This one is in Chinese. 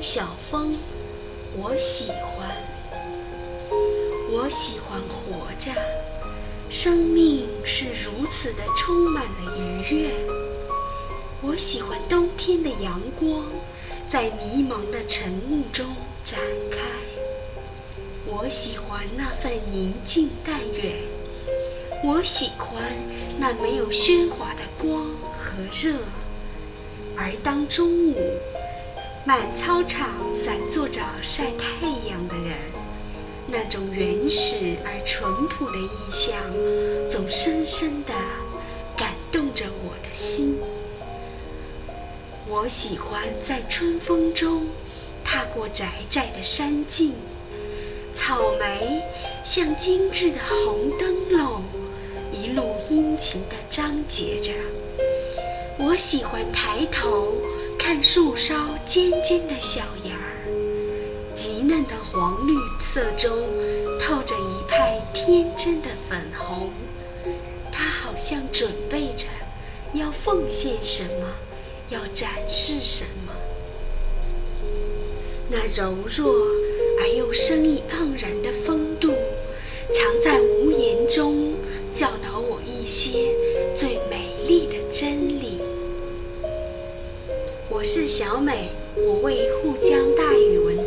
小风，我喜欢。我喜欢活着，生命是如此的充满了愉悦。我喜欢冬天的阳光，在迷茫的晨雾中展开。我喜欢那份宁静淡远，我喜欢那没有喧哗的光和热。而当中午，满操场散坐着晒太阳的人，那种原始而淳朴的意象，总深深地感动着我的心。我喜欢在春风中踏过窄窄的山径，草莓像精致的红灯笼，一路殷勤地张结着。我喜欢抬头看树梢尖尖的小芽儿，极嫩的黄绿色中透着一派天真的粉红，它好像准备着要奉献什么。要展示什么？那柔弱而又生意盎然的风度，常在无言中教导我一些最美丽的真理。我是小美，我为沪江大语文。